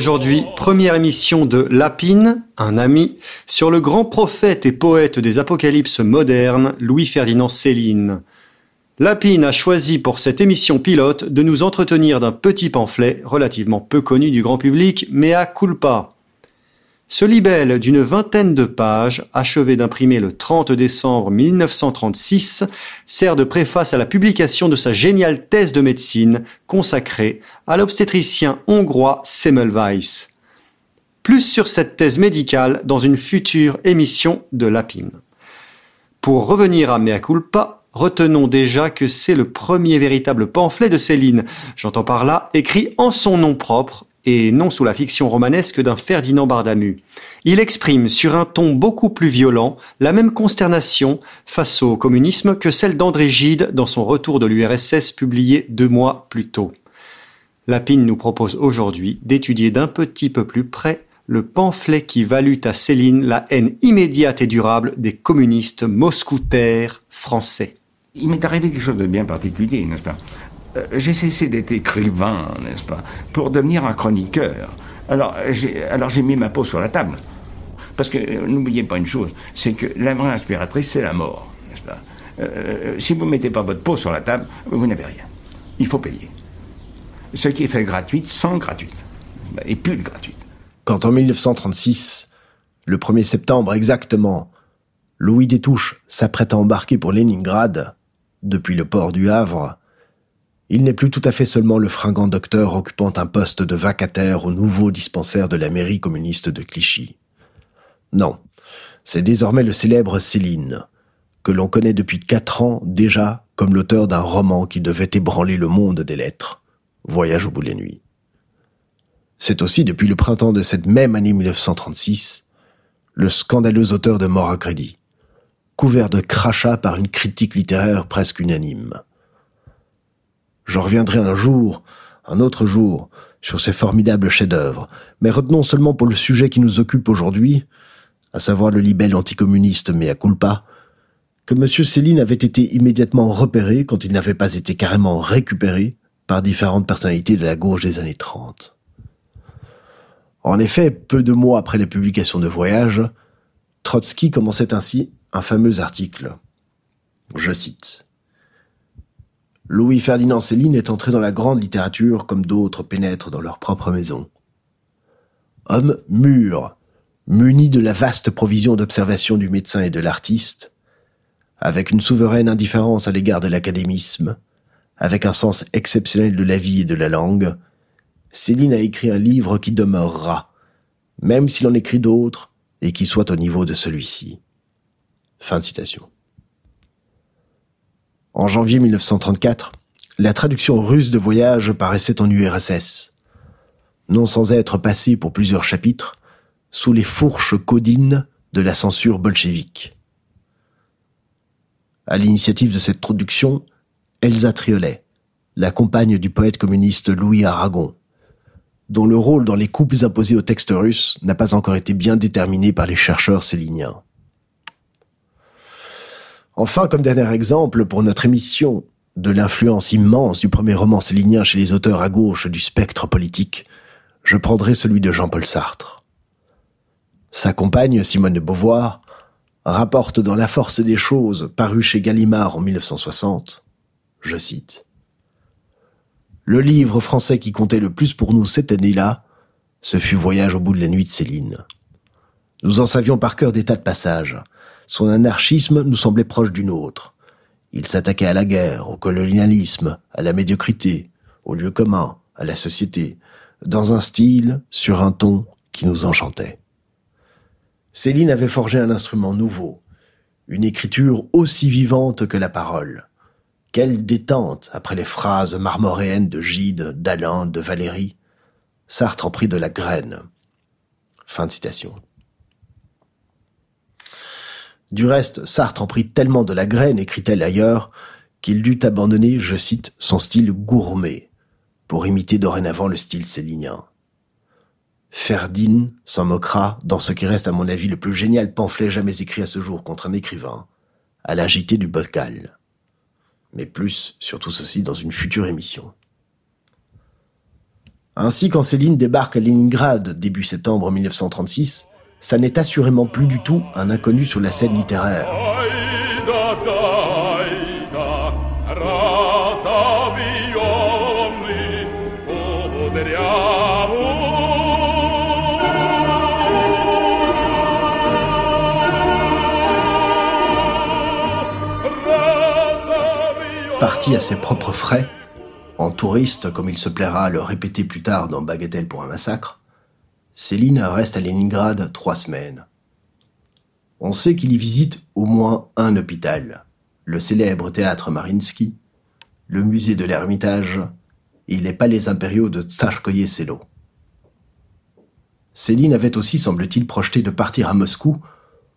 Aujourd'hui, première émission de Lapine, un ami, sur le grand prophète et poète des apocalypses modernes, Louis-Ferdinand Céline. Lapine a choisi pour cette émission pilote de nous entretenir d'un petit pamphlet relativement peu connu du grand public, mais à culpa. Ce libelle d'une vingtaine de pages, achevé d'imprimer le 30 décembre 1936, sert de préface à la publication de sa géniale thèse de médecine consacrée à l'obstétricien hongrois Semmelweis. Plus sur cette thèse médicale dans une future émission de Lapine. Pour revenir à Mea culpa, retenons déjà que c'est le premier véritable pamphlet de Céline, j'entends par là écrit en son nom propre et non sous la fiction romanesque d'un Ferdinand Bardamu. Il exprime sur un ton beaucoup plus violent la même consternation face au communisme que celle d'André Gide dans son retour de l'URSS publié deux mois plus tôt. Lapine nous propose aujourd'hui d'étudier d'un petit peu plus près le pamphlet qui valut à Céline la haine immédiate et durable des communistes moscoutaires français. Il m'est arrivé quelque chose de bien particulier, n'est-ce pas? J'ai cessé d'être écrivain, n'est-ce pas, pour devenir un chroniqueur. Alors j'ai, mis ma peau sur la table. Parce que euh, n'oubliez pas une chose, c'est que la vraie inspiratrice, c'est la mort, n'est-ce pas euh, Si vous ne mettez pas votre peau sur la table, vous n'avez rien. Il faut payer. Ce qui est fait gratuite, sans gratuite. Et plus de gratuite. Quand en 1936, le 1er septembre exactement, Louis Détouche s'apprête à embarquer pour Leningrad, depuis le port du Havre, il n'est plus tout à fait seulement le fringant docteur occupant un poste de vacataire au nouveau dispensaire de la mairie communiste de Clichy. Non, c'est désormais le célèbre Céline, que l'on connaît depuis quatre ans déjà comme l'auteur d'un roman qui devait ébranler le monde des lettres, Voyage au bout de la nuit. C'est aussi depuis le printemps de cette même année 1936, le scandaleux auteur de Mort à crédit, couvert de crachats par une critique littéraire presque unanime. Je reviendrai un jour, un autre jour, sur ces formidables chefs-d'œuvre, mais retenons seulement pour le sujet qui nous occupe aujourd'hui, à savoir le libelle anticommuniste à culpa, que M. Céline avait été immédiatement repéré quand il n'avait pas été carrément récupéré par différentes personnalités de la gauche des années 30. En effet, peu de mois après la publication de Voyage, Trotsky commençait ainsi un fameux article. Je cite. Louis-Ferdinand Céline est entré dans la grande littérature comme d'autres pénètrent dans leur propre maison. Homme mûr, muni de la vaste provision d'observation du médecin et de l'artiste, avec une souveraine indifférence à l'égard de l'académisme, avec un sens exceptionnel de la vie et de la langue, Céline a écrit un livre qui demeurera, même s'il en écrit d'autres et qui soit au niveau de celui-ci. Fin de citation. En janvier 1934, la traduction russe de Voyage paraissait en URSS, non sans être passée pour plusieurs chapitres sous les fourches codines de la censure bolchevique. À l'initiative de cette traduction, Elsa Triolet, la compagne du poète communiste Louis Aragon, dont le rôle dans les coupes imposées au texte russe n'a pas encore été bien déterminé par les chercheurs céliniens. Enfin, comme dernier exemple pour notre émission de l'influence immense du premier roman célinien chez les auteurs à gauche du spectre politique, je prendrai celui de Jean-Paul Sartre. Sa compagne, Simone de Beauvoir, rapporte dans La force des choses, paru chez Gallimard en 1960, je cite, Le livre français qui comptait le plus pour nous cette année-là, ce fut Voyage au bout de la nuit de Céline. Nous en savions par cœur des tas de passages, son anarchisme nous semblait proche du nôtre. Il s'attaquait à la guerre, au colonialisme, à la médiocrité, au lieu commun, à la société, dans un style, sur un ton qui nous enchantait. Céline avait forgé un instrument nouveau, une écriture aussi vivante que la parole. Quelle détente après les phrases marmoréennes de Gide, d'Alain, de Valérie. Sartre en prit de la graine. Fin de citation. Du reste, Sartre en prit tellement de la graine, écrit-elle ailleurs, qu'il dut abandonner, je cite, son style gourmet, pour imiter dorénavant le style célinien. Ferdinand s'en moquera dans ce qui reste à mon avis le plus génial pamphlet jamais écrit à ce jour contre un écrivain, à l'agité du bocal. Mais plus sur tout ceci dans une future émission. Ainsi, quand Céline débarque à Leningrad début septembre 1936, ça n'est assurément plus du tout un inconnu sur la scène littéraire. Parti à ses propres frais, en touriste comme il se plaira à le répéter plus tard dans Bagatelle pour un massacre, Céline reste à Leningrad trois semaines. On sait qu'il y visite au moins un hôpital, le célèbre théâtre Marinsky, le musée de l'Ermitage et les palais impériaux de Tsarskoye Selo. Céline avait aussi, semble-t-il, projeté de partir à Moscou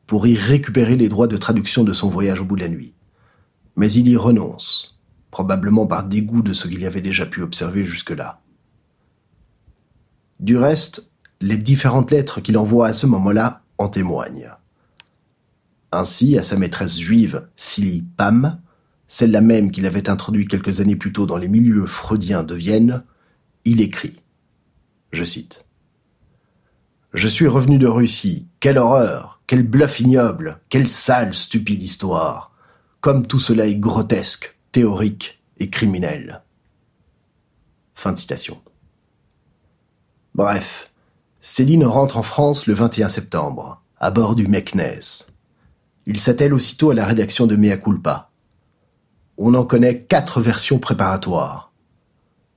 pour y récupérer les droits de traduction de son voyage au bout de la nuit. Mais il y renonce, probablement par dégoût de ce qu'il avait déjà pu observer jusque-là. Du reste, les différentes lettres qu'il envoie à ce moment-là en témoignent. Ainsi, à sa maîtresse juive, Silly Pam, celle-là même qu'il avait introduit quelques années plus tôt dans les milieux freudiens de Vienne, il écrit, je cite, Je suis revenu de Russie, quelle horreur, quel bluff ignoble, quelle sale, stupide histoire, comme tout cela est grotesque, théorique et criminel. Fin de citation. Bref, Céline rentre en France le 21 septembre, à bord du Meknès. Il s'attelle aussitôt à la rédaction de Mea Culpa. On en connaît quatre versions préparatoires.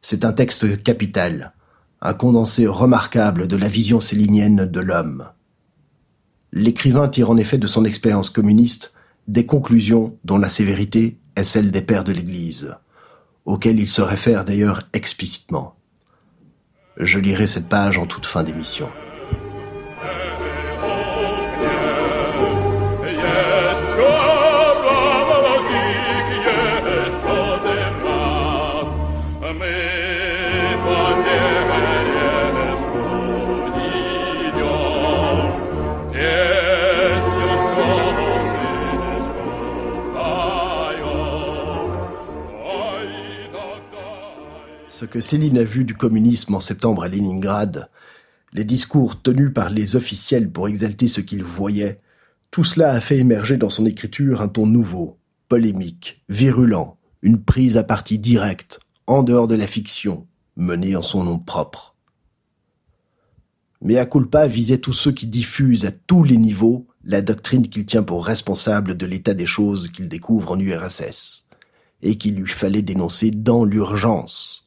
C'est un texte capital, un condensé remarquable de la vision célinienne de l'homme. L'écrivain tire en effet de son expérience communiste des conclusions dont la sévérité est celle des pères de l'Église, auxquels il se réfère d'ailleurs explicitement. Je lirai cette page en toute fin d'émission. Ce que Céline a vu du communisme en septembre à Leningrad, les discours tenus par les officiels pour exalter ce qu'ils voyaient, tout cela a fait émerger dans son écriture un ton nouveau, polémique, virulent, une prise à partie directe, en dehors de la fiction, menée en son nom propre. Mais culpa visait tous ceux qui diffusent à tous les niveaux la doctrine qu'il tient pour responsable de l'état des choses qu'il découvre en URSS, et qu'il lui fallait dénoncer dans l'urgence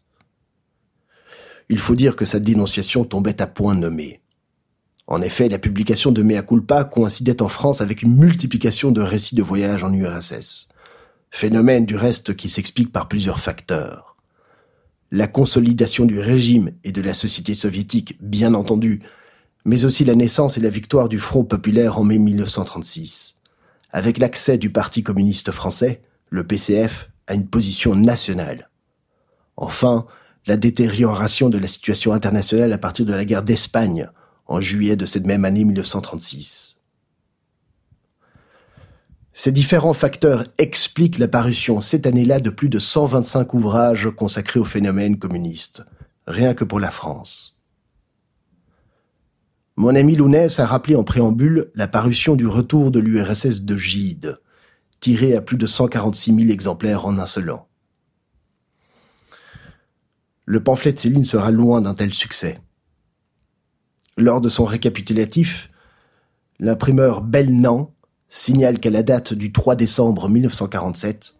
il faut dire que sa dénonciation tombait à point nommé. En effet, la publication de Mea culpa coïncidait en France avec une multiplication de récits de voyage en URSS. Phénomène du reste qui s'explique par plusieurs facteurs. La consolidation du régime et de la société soviétique, bien entendu, mais aussi la naissance et la victoire du Front populaire en mai 1936. Avec l'accès du Parti communiste français, le PCF, à une position nationale. Enfin, la détérioration de la situation internationale à partir de la guerre d'Espagne en juillet de cette même année 1936. Ces différents facteurs expliquent l'apparition cette année-là de plus de 125 ouvrages consacrés au phénomène communiste, rien que pour la France. Mon ami Lounès a rappelé en préambule la parution du retour de l'URSS de Gide, tiré à plus de 146 000 exemplaires en un seul an le pamphlet de Céline sera loin d'un tel succès. Lors de son récapitulatif, l'imprimeur Belnan signale qu'à la date du 3 décembre 1947,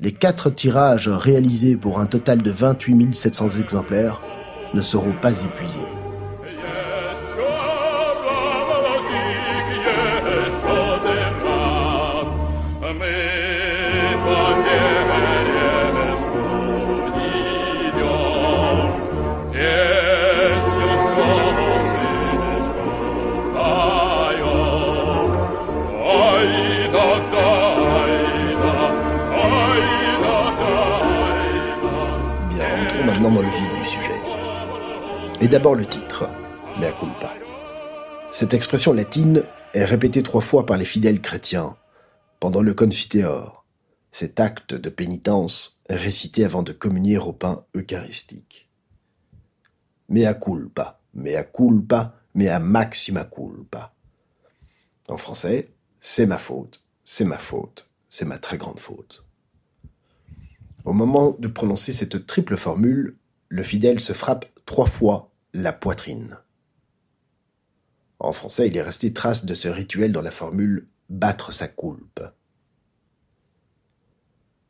les quatre tirages réalisés pour un total de 28 700 exemplaires ne seront pas épuisés. D'abord le titre, mea culpa. Cette expression latine est répétée trois fois par les fidèles chrétiens pendant le confiteor, cet acte de pénitence récité avant de communier au pain eucharistique. Mea culpa, mea culpa, mea maxima culpa. En français, c'est ma faute, c'est ma faute, c'est ma très grande faute. Au moment de prononcer cette triple formule, le fidèle se frappe trois fois la poitrine. En français, il est resté trace de ce rituel dans la formule battre sa coulpe.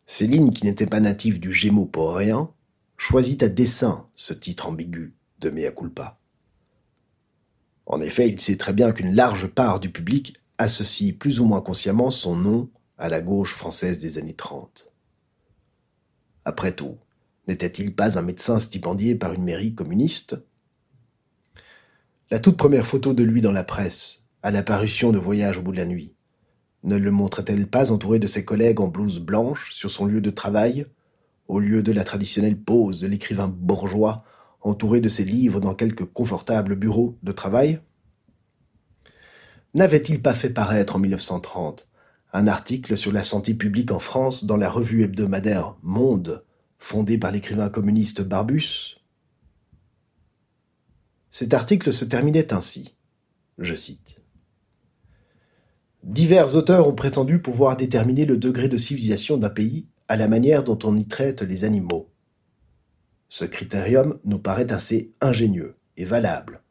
Céline, qui n'était pas native du Gémeaux poréen, choisit à dessein ce titre ambigu de Mea culpa. En effet, il sait très bien qu'une large part du public associe plus ou moins consciemment son nom à la gauche française des années 30. Après tout, n'était-il pas un médecin stipendié par une mairie communiste? La toute première photo de lui dans la presse, à l'apparition de Voyage au bout de la nuit, ne le montrait-elle pas entouré de ses collègues en blouse blanche sur son lieu de travail, au lieu de la traditionnelle pose de l'écrivain bourgeois entouré de ses livres dans quelque confortable bureau de travail? N'avait-il pas fait paraître en 1930 un article sur la santé publique en France dans la revue hebdomadaire Monde fondé par l'écrivain communiste Barbus? Cet article se terminait ainsi. Je cite. Divers auteurs ont prétendu pouvoir déterminer le degré de civilisation d'un pays à la manière dont on y traite les animaux. Ce critérium nous paraît assez ingénieux et valable,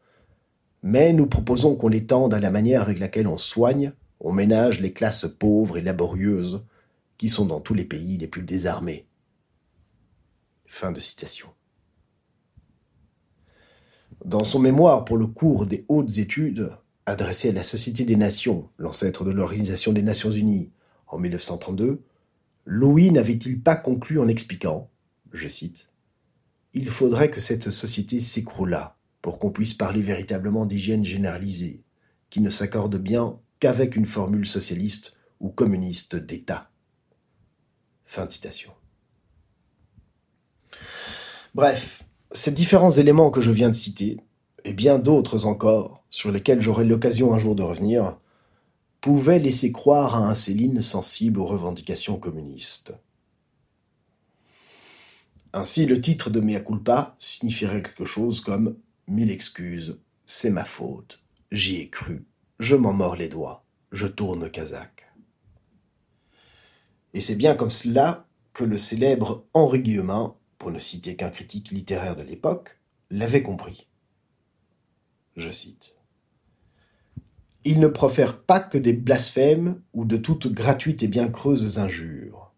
mais nous proposons qu'on l'étende à la manière avec laquelle on soigne, on ménage les classes pauvres et laborieuses qui sont dans tous les pays les plus désarmés. Fin de citation. Dans son mémoire pour le cours des hautes études, adressé à la Société des Nations, l'ancêtre de l'Organisation des Nations Unies, en 1932, Louis n'avait-il pas conclu en expliquant, je cite, Il faudrait que cette société s'écroulât pour qu'on puisse parler véritablement d'hygiène généralisée, qui ne s'accorde bien qu'avec une formule socialiste ou communiste d'État. Fin de citation. Bref, ces différents éléments que je viens de citer, et bien d'autres encore, sur lesquels j'aurai l'occasion un jour de revenir, pouvaient laisser croire à un Céline sensible aux revendications communistes. Ainsi, le titre de Mea culpa signifierait quelque chose comme Mille excuses, c'est ma faute, j'y ai cru, je m'en mords les doigts, je tourne Kazakh. Et c'est bien comme cela que le célèbre Henri Guillemin pour ne citer qu'un critique littéraire de l'époque, l'avait compris. Je cite. Il ne profère pas que des blasphèmes ou de toutes gratuites et bien creuses injures.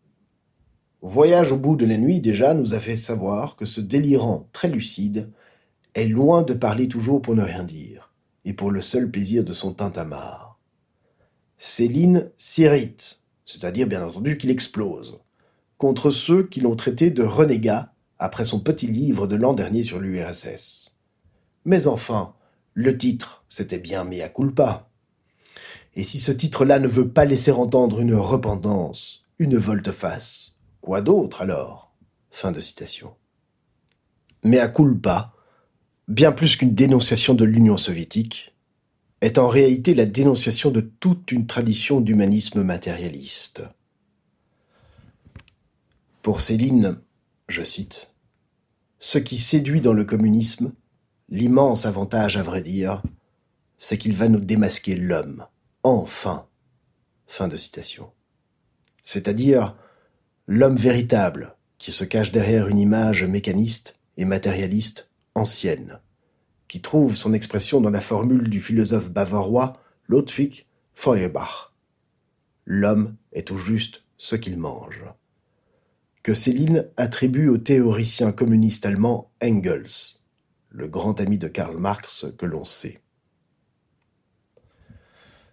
Voyage au bout de la nuit déjà nous a fait savoir que ce délirant très lucide est loin de parler toujours pour ne rien dire, et pour le seul plaisir de son tintamarre. Céline s'irrite, c'est-à-dire bien entendu qu'il explose, contre ceux qui l'ont traité de renégat après son petit livre de l'an dernier sur l'URSS. Mais enfin, le titre, c'était bien mea culpa. Et si ce titre-là ne veut pas laisser entendre une repentance, une volte-face, quoi d'autre alors? Fin de citation. Mea culpa, bien plus qu'une dénonciation de l'Union soviétique, est en réalité la dénonciation de toute une tradition d'humanisme matérialiste. Pour Céline, je cite, ce qui séduit dans le communisme, l'immense avantage à vrai dire, c'est qu'il va nous démasquer l'homme. Enfin. Fin de citation. C'est-à-dire l'homme véritable qui se cache derrière une image mécaniste et matérialiste ancienne, qui trouve son expression dans la formule du philosophe bavarois Ludwig Feuerbach. L'homme est tout juste ce qu'il mange que Céline attribue au théoricien communiste allemand Engels, le grand ami de Karl Marx que l'on sait.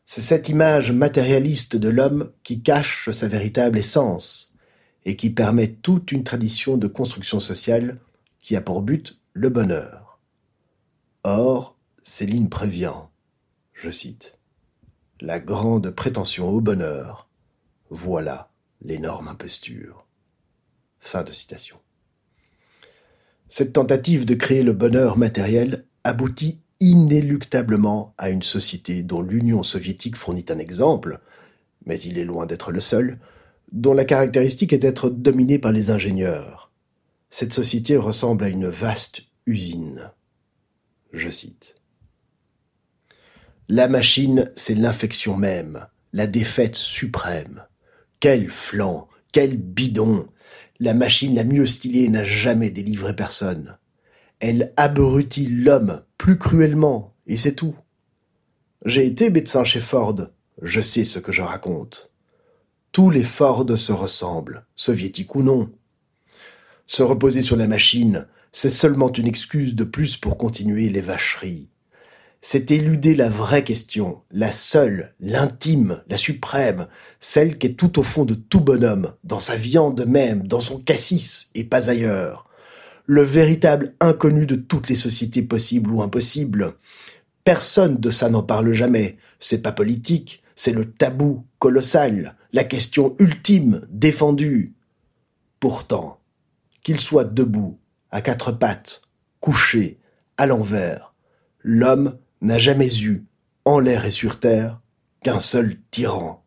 C'est cette image matérialiste de l'homme qui cache sa véritable essence et qui permet toute une tradition de construction sociale qui a pour but le bonheur. Or, Céline prévient, je cite, La grande prétention au bonheur, voilà l'énorme imposture. Fin de citation. Cette tentative de créer le bonheur matériel aboutit inéluctablement à une société dont l'Union soviétique fournit un exemple, mais il est loin d'être le seul, dont la caractéristique est d'être dominée par les ingénieurs. Cette société ressemble à une vaste usine. Je cite. La machine, c'est l'infection même, la défaite suprême. Quel flanc, quel bidon. La machine la mieux stylée n'a jamais délivré personne. Elle abrutit l'homme plus cruellement, et c'est tout. J'ai été médecin chez Ford, je sais ce que je raconte. Tous les Ford se ressemblent, soviétiques ou non. Se reposer sur la machine, c'est seulement une excuse de plus pour continuer les vacheries. C'est éluder la vraie question, la seule, l'intime, la suprême, celle qui est tout au fond de tout bonhomme, dans sa viande même, dans son cassis, et pas ailleurs. Le véritable inconnu de toutes les sociétés possibles ou impossibles. Personne de ça n'en parle jamais. C'est pas politique, c'est le tabou colossal, la question ultime, défendue. Pourtant, qu'il soit debout, à quatre pattes, couché, à l'envers, l'homme n'a jamais eu, en l'air et sur terre, qu'un seul tyran,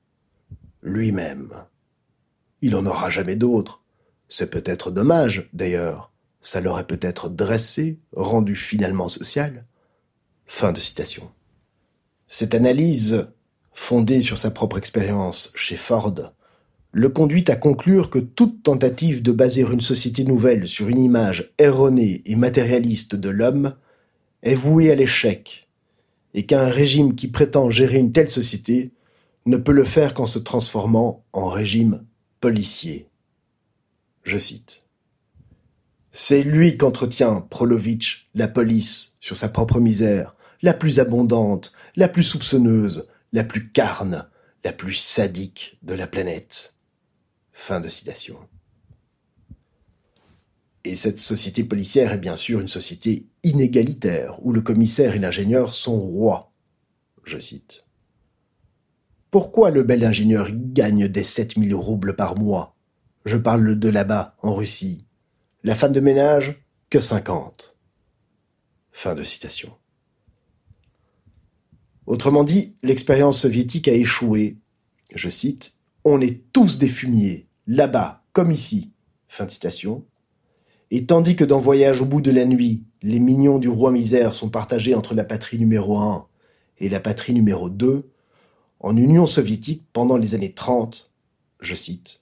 lui-même. Il en aura jamais d'autre. C'est peut-être dommage, d'ailleurs. Ça l'aurait peut-être dressé, rendu finalement social. Fin de citation. Cette analyse, fondée sur sa propre expérience chez Ford, le conduit à conclure que toute tentative de baser une société nouvelle sur une image erronée et matérialiste de l'homme est vouée à l'échec et qu'un régime qui prétend gérer une telle société ne peut le faire qu'en se transformant en régime policier. Je cite. C'est lui qu'entretient Prolovitch la police sur sa propre misère, la plus abondante, la plus soupçonneuse, la plus carne, la plus sadique de la planète. Fin de citation. Et cette société policière est bien sûr une société inégalitaire, où le commissaire et l'ingénieur sont rois. Je cite. Pourquoi le bel ingénieur gagne des 7000 roubles par mois? Je parle de là-bas, en Russie. La femme de ménage, que 50. Fin de citation. Autrement dit, l'expérience soviétique a échoué. Je cite, On est tous des fumiers, là-bas, comme ici. Fin de citation. Et tandis que dans Voyage au bout de la nuit, les mignons du roi misère sont partagés entre la patrie numéro 1 et la patrie numéro 2, en Union soviétique pendant les années 30, je cite,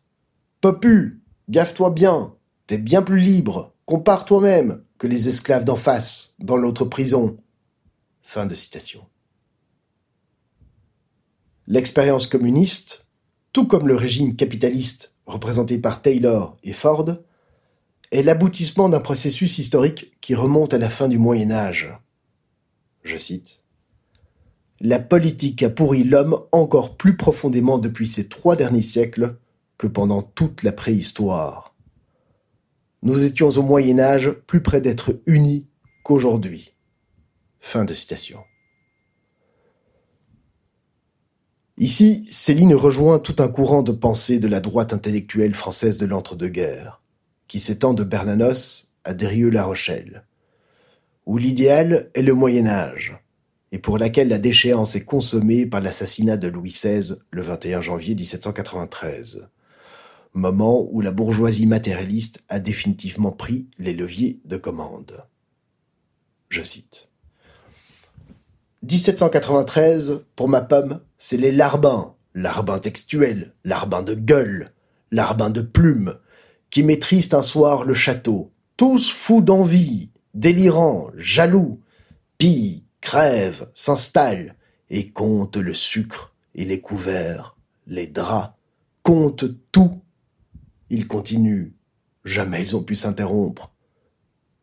Popu, gaffe-toi bien, t'es bien plus libre, compare toi-même que les esclaves d'en face, dans l'autre prison. L'expérience communiste, tout comme le régime capitaliste représenté par Taylor et Ford, est l'aboutissement d'un processus historique qui remonte à la fin du Moyen Âge. Je cite. La politique a pourri l'homme encore plus profondément depuis ces trois derniers siècles que pendant toute la préhistoire. Nous étions au Moyen Âge plus près d'être unis qu'aujourd'hui. Fin de citation. Ici, Céline rejoint tout un courant de pensée de la droite intellectuelle française de l'entre-deux-guerres qui s'étend de Bernanos à Derieux-la Rochelle, où l'idéal est le Moyen Âge, et pour laquelle la déchéance est consommée par l'assassinat de Louis XVI le 21 janvier 1793, moment où la bourgeoisie matérialiste a définitivement pris les leviers de commande. Je cite. 1793, pour ma pomme, c'est les larbins, larbins textuels, larbins de gueule, larbins de plumes, qui maîtrisent un soir le château, tous fous d'envie, délirants, jaloux, pillent, crèvent, s'installent, et comptent le sucre et les couverts, les draps, comptent tout. Ils continuent, jamais ils ont pu s'interrompre.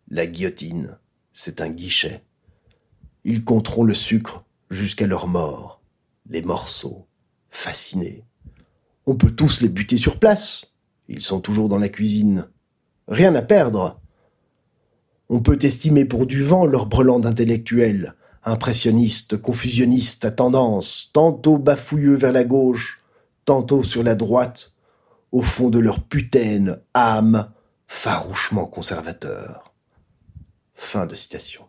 La guillotine, c'est un guichet. Ils compteront le sucre jusqu'à leur mort, les morceaux, fascinés. On peut tous les buter sur place, ils sont toujours dans la cuisine. Rien à perdre. On peut estimer pour du vent leur brelan d'intellectuels, impressionnistes, confusionnistes à tendance, tantôt bafouilleux vers la gauche, tantôt sur la droite, au fond de leur putaine âme farouchement conservateur. Fin de citation.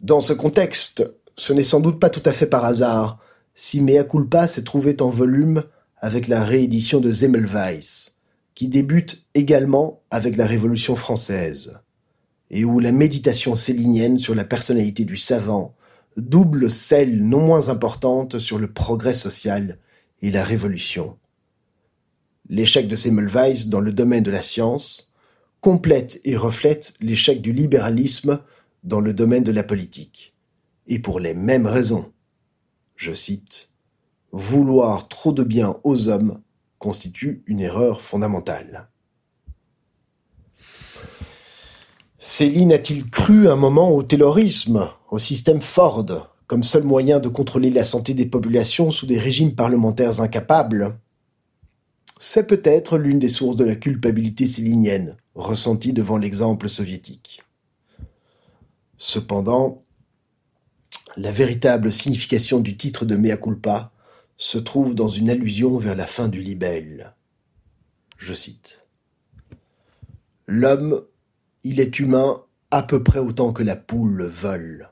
Dans ce contexte, ce n'est sans doute pas tout à fait par hasard si Mea culpa s'est trouvé en volume avec la réédition de Zemmelweis, qui débute également avec la Révolution française, et où la méditation célinienne sur la personnalité du savant double celle non moins importante sur le progrès social et la révolution. L'échec de Semmelweis dans le domaine de la science complète et reflète l'échec du libéralisme dans le domaine de la politique, et pour les mêmes raisons. Je cite Vouloir trop de bien aux hommes constitue une erreur fondamentale. Céline a-t-il cru un moment au taylorisme, au système Ford, comme seul moyen de contrôler la santé des populations sous des régimes parlementaires incapables? C'est peut-être l'une des sources de la culpabilité célinienne, ressentie devant l'exemple soviétique. Cependant, la véritable signification du titre de Mea culpa se trouve dans une allusion vers la fin du libelle. Je cite. L'homme, il est humain à peu près autant que la poule vole.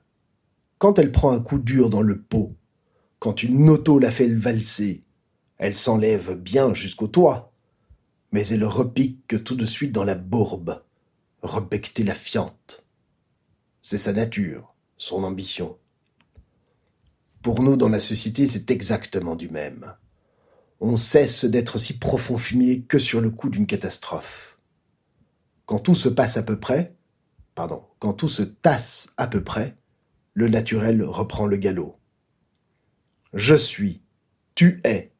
Quand elle prend un coup dur dans le pot, quand une auto la fait valser, elle s'enlève bien jusqu'au toit, mais elle repique tout de suite dans la bourbe, rebecter la fiente. C'est sa nature, son ambition. Pour nous, dans la société, c'est exactement du même. On cesse d'être si profond fumier que sur le coup d'une catastrophe. Quand tout se passe à peu près, pardon, quand tout se tasse à peu près, le naturel reprend le galop. Je suis, tu es,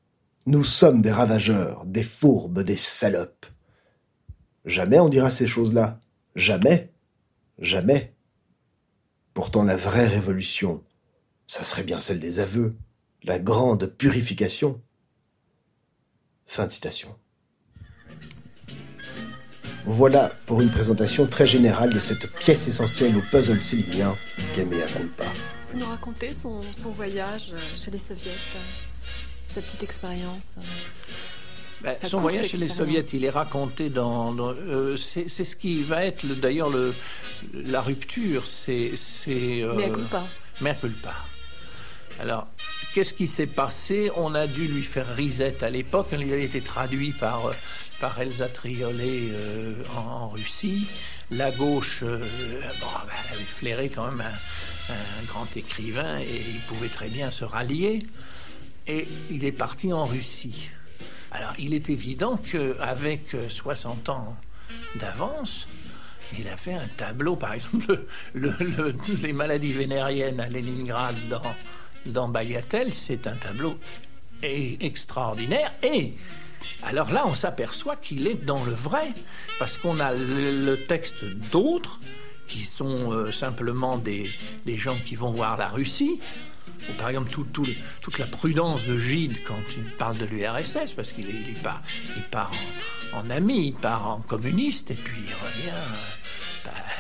nous sommes des ravageurs, des fourbes, des salopes. Jamais on dira ces choses-là. Jamais. Jamais. Pourtant la vraie révolution, ça serait bien celle des aveux, la grande purification. Fin de citation. Voilà pour une présentation très générale de cette pièce essentielle au puzzle célinien qu'est Mea Culpa. Vous nous racontez son, voyage chez les soviets, sa petite expérience ben, son voyage chez les soviets, il est raconté dans. Euh, c'est ce qui va être d'ailleurs la rupture. C'est. Euh, Mea culpa. Mea culpa. Alors, qu'est-ce qui s'est passé? On a dû lui faire risette à l'époque. Il a été traduit par, euh, par Elsa Triolet euh, en, Russie. La gauche, euh, bon, ben, elle avait flairé quand même un, un, grand écrivain et il pouvait très bien se rallier. Et il est parti en Russie. Alors, il est évident qu'avec 60 ans d'avance, il a fait un tableau, par exemple, les maladies vénériennes à Leningrad dans, dans Bayatel, c'est un tableau extraordinaire. Et alors là, on s'aperçoit qu'il est dans le vrai, parce qu'on a le, texte d'autres qui sont euh, simplement des, gens qui vont voir la Russie, par exemple toute la prudence de Gide quand il parle de l'URSS, parce qu'il part, il part en, en, ami, il part en communiste, et puis il revient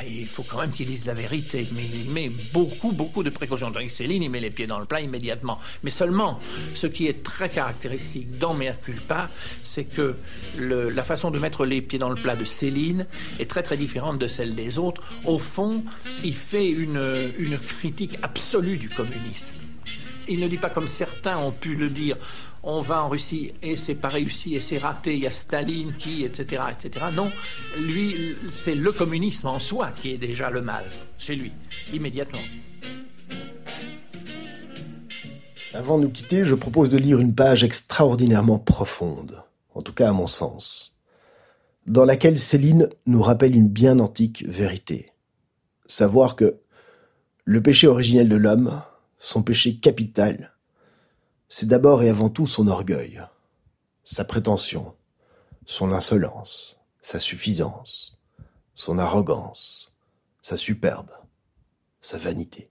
il faut quand même qu'il dise la vérité, mais il met beaucoup, beaucoup de précautions. Donc Céline, il met les pieds dans le plat immédiatement. Mais seulement, ce qui est très caractéristique dans Mea Culpa, c'est que la façon de mettre les pieds dans le plat de Céline est très, très différente de celle des autres. Au fond, il fait une critique absolue du communisme. Il ne dit pas comme certains ont pu le dire on va en Russie et c'est pas réussi et c'est raté, il y a Staline qui, etc., etc. Non, lui, c'est le communisme en soi qui est déjà le mal, chez lui, immédiatement. Avant de nous quitter, je propose de lire une page extraordinairement profonde, en tout cas à mon sens, dans laquelle Céline nous rappelle une bien antique vérité. Savoir que le péché originel de l'homme, son péché capital, c'est d'abord et avant tout son orgueil, sa prétention, son insolence, sa suffisance, son arrogance, sa superbe, sa vanité.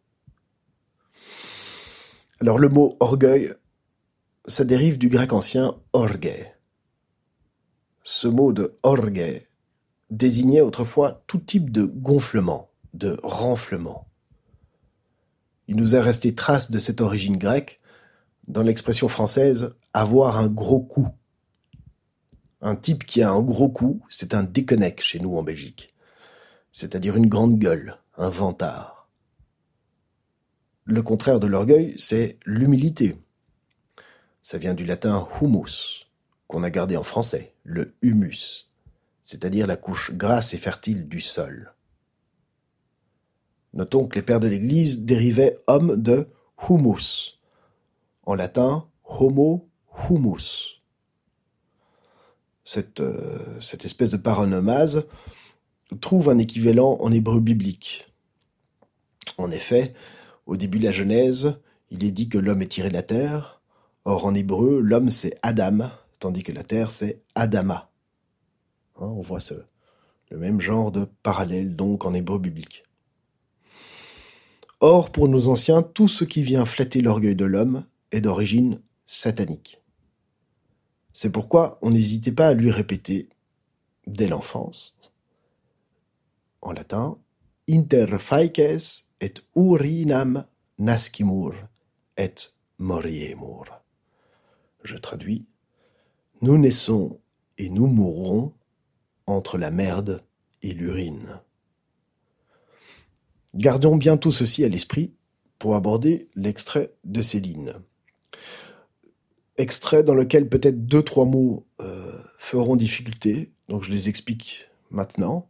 Alors le mot orgueil, ça dérive du grec ancien orge. Ce mot de orge désignait autrefois tout type de gonflement, de renflement. Il nous est resté trace de cette origine grecque dans l'expression française avoir un gros coup. Un type qui a un gros cou, c'est un déconnec chez nous en Belgique. C'est-à-dire une grande gueule, un vantard. Le contraire de l'orgueil, c'est l'humilité. Ça vient du latin humus, qu'on a gardé en français, le humus, c'est-à-dire la couche grasse et fertile du sol. Notons que les pères de l'Église dérivaient homme de humus, en latin homo humus. Cette, euh, cette espèce de paronomase trouve un équivalent en hébreu biblique. En effet, au début de la Genèse, il est dit que l'homme est tiré de la terre. Or, en hébreu, l'homme c'est Adam, tandis que la terre c'est Adama. Hein, on voit le même genre de parallèle donc en hébreu biblique. Or, pour nos anciens, tout ce qui vient flatter l'orgueil de l'homme est d'origine satanique. C'est pourquoi on n'hésitait pas à lui répéter, dès l'enfance, en latin, Inter faeces et urinam nascimur et moriemur. Je traduis, nous naissons et nous mourrons entre la merde et l'urine. Gardons bien tout ceci à l'esprit pour aborder l'extrait de Céline. Extrait dans lequel peut-être deux, trois mots euh, feront difficulté, donc je les explique maintenant.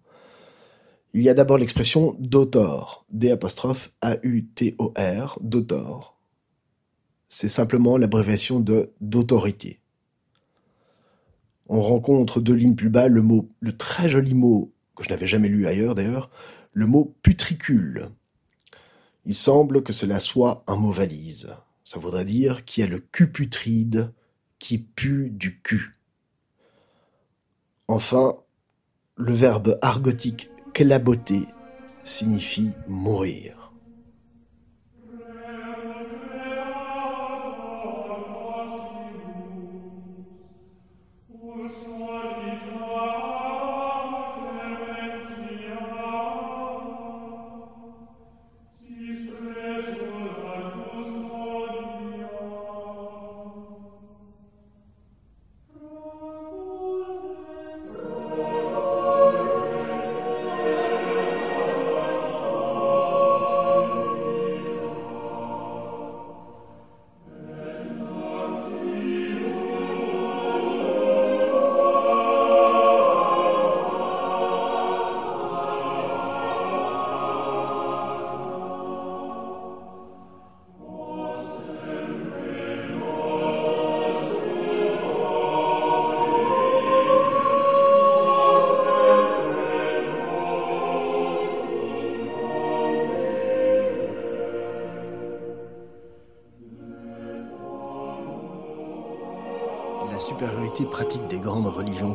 Il y a d'abord l'expression d'autor, D A-U-T-O-R, d'autor. C'est simplement l'abréviation de d'autorité. On rencontre deux lignes plus bas le mot, le très joli mot, que je n'avais jamais lu ailleurs d'ailleurs, le mot putricule. Il semble que cela soit un mot valise. Ça voudrait dire qui a le cul putride, qui pue du cul. Enfin, le verbe argotique claboter signifie mourir.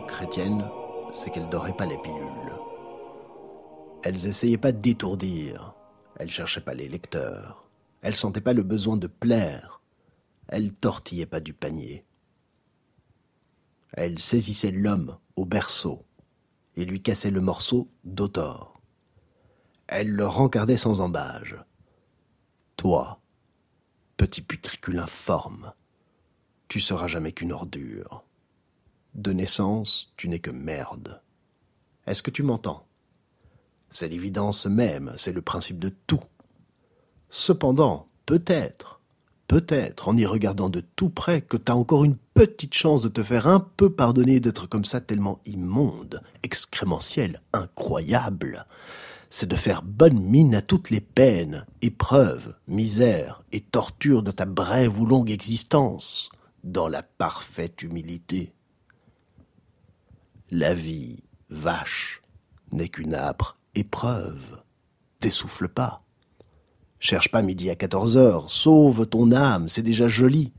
Religions chrétiennes, c'est qu'elles n'auraient pas les pilules. Elles essayaient pas d'étourdir, elles cherchaient pas les lecteurs, elles sentaient pas le besoin de plaire, elles tortillaient pas du panier. Elles saisissaient l'homme au berceau et lui cassaient le morceau d'autor. Elles le rencardaient sans embâge. Toi, petit putricule informe, tu seras jamais qu'une ordure. De naissance, tu n'es que merde. Est-ce que tu m'entends? C'est l'évidence même, c'est le principe de tout. Cependant, peut-être, peut-être, en y regardant de tout près, que t'as encore une petite chance de te faire un peu pardonner d'être comme ça tellement immonde, excrémentiel, incroyable. C'est de faire bonne mine à toutes les peines, épreuves, misères et tortures de ta brève ou longue existence dans la parfaite humilité. La vie, vache, n'est qu'une âpre épreuve. T'essouffle pas. Cherche pas midi à quatorze heures, sauve ton âme, c'est déjà joli.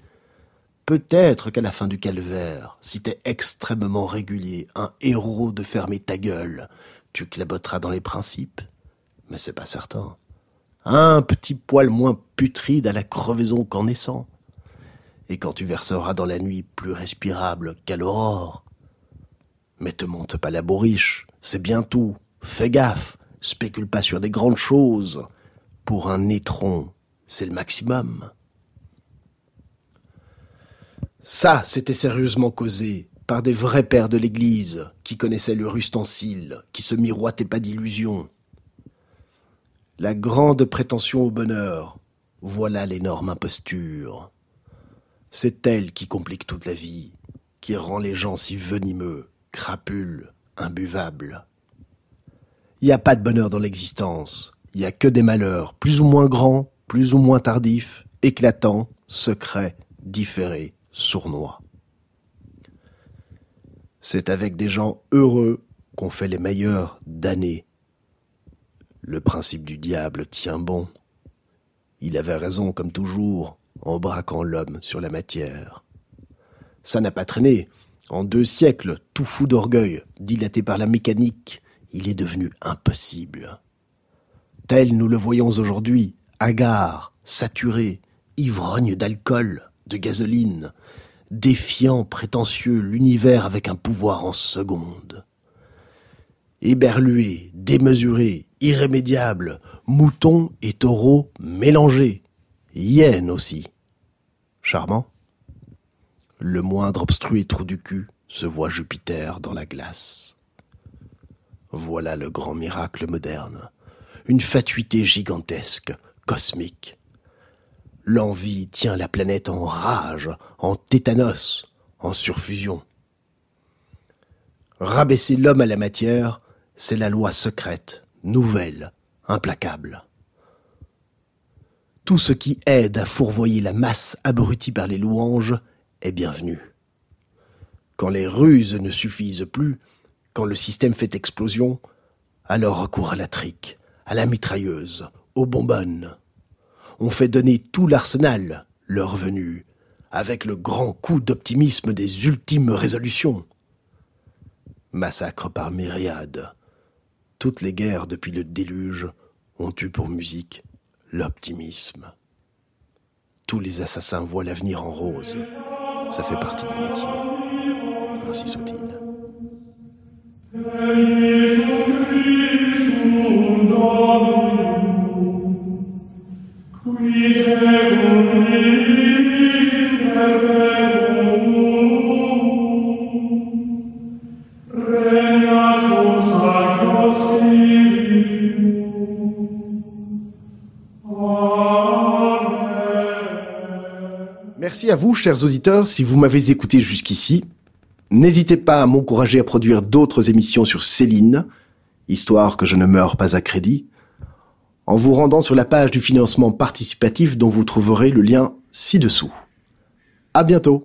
Peut-être qu'à la fin du calvaire, si t'es extrêmement régulier, un héros de fermer ta gueule, tu claboteras dans les principes. Mais c'est pas certain. Un petit poil moins putride à la crevaison qu'en naissant et quand tu verseras dans la nuit plus respirable qu'à l'aurore. Mais te monte pas la bourriche, c'est bien tout. Fais gaffe, spécule pas sur des grandes choses. Pour un étron, c'est le maximum. Ça, c'était sérieusement causé par des vrais pères de l'Église qui connaissaient leur ustensile, qui se miroitaient pas d'illusions. La grande prétention au bonheur, voilà l'énorme imposture. C'est elle qui complique toute la vie, qui rend les gens si venimeux, crapules, imbuvables. Il n'y a pas de bonheur dans l'existence, il n'y a que des malheurs, plus ou moins grands, plus ou moins tardifs, éclatants, secrets, différés, sournois. C'est avec des gens heureux qu'on fait les meilleures d'années. Le principe du diable tient bon. Il avait raison, comme toujours, en braquant l'homme sur la matière. Ça n'a pas traîné. En deux siècles, tout fou d'orgueil, dilaté par la mécanique, il est devenu impossible. Tel nous le voyons aujourd'hui, hagard, saturé, ivrogne d'alcool, de gasoline, défiant, prétentieux, l'univers avec un pouvoir en seconde. Éberlué, démesuré, irrémédiable, mouton et taureau mélangés, hyène aussi. Charmant. Le moindre obstrué trou du cul se voit Jupiter dans la glace. Voilà le grand miracle moderne, une fatuité gigantesque, cosmique, L'envie tient la planète en rage, en tétanos, en surfusion. Rabaisser l'homme à la matière, c'est la loi secrète, nouvelle, implacable. Tout ce qui aide à fourvoyer la masse abrutie par les louanges est bienvenu. Quand les ruses ne suffisent plus, quand le système fait explosion, alors recours à la trique, à la mitrailleuse, aux bonbonnes ont fait donner tout l'arsenal, leur venue, avec le grand coup d'optimisme des ultimes résolutions. Massacre par myriades. Toutes les guerres depuis le déluge ont eu pour musique l'optimisme. Tous les assassins voient l'avenir en rose. Ça fait partie du métier. Ainsi soit-il. Merci à vous, chers auditeurs, si vous m'avez écouté jusqu'ici. N'hésitez pas à m'encourager à produire d'autres émissions sur Céline, histoire que je ne meure pas à crédit en vous rendant sur la page du financement participatif dont vous trouverez le lien ci-dessous. À bientôt!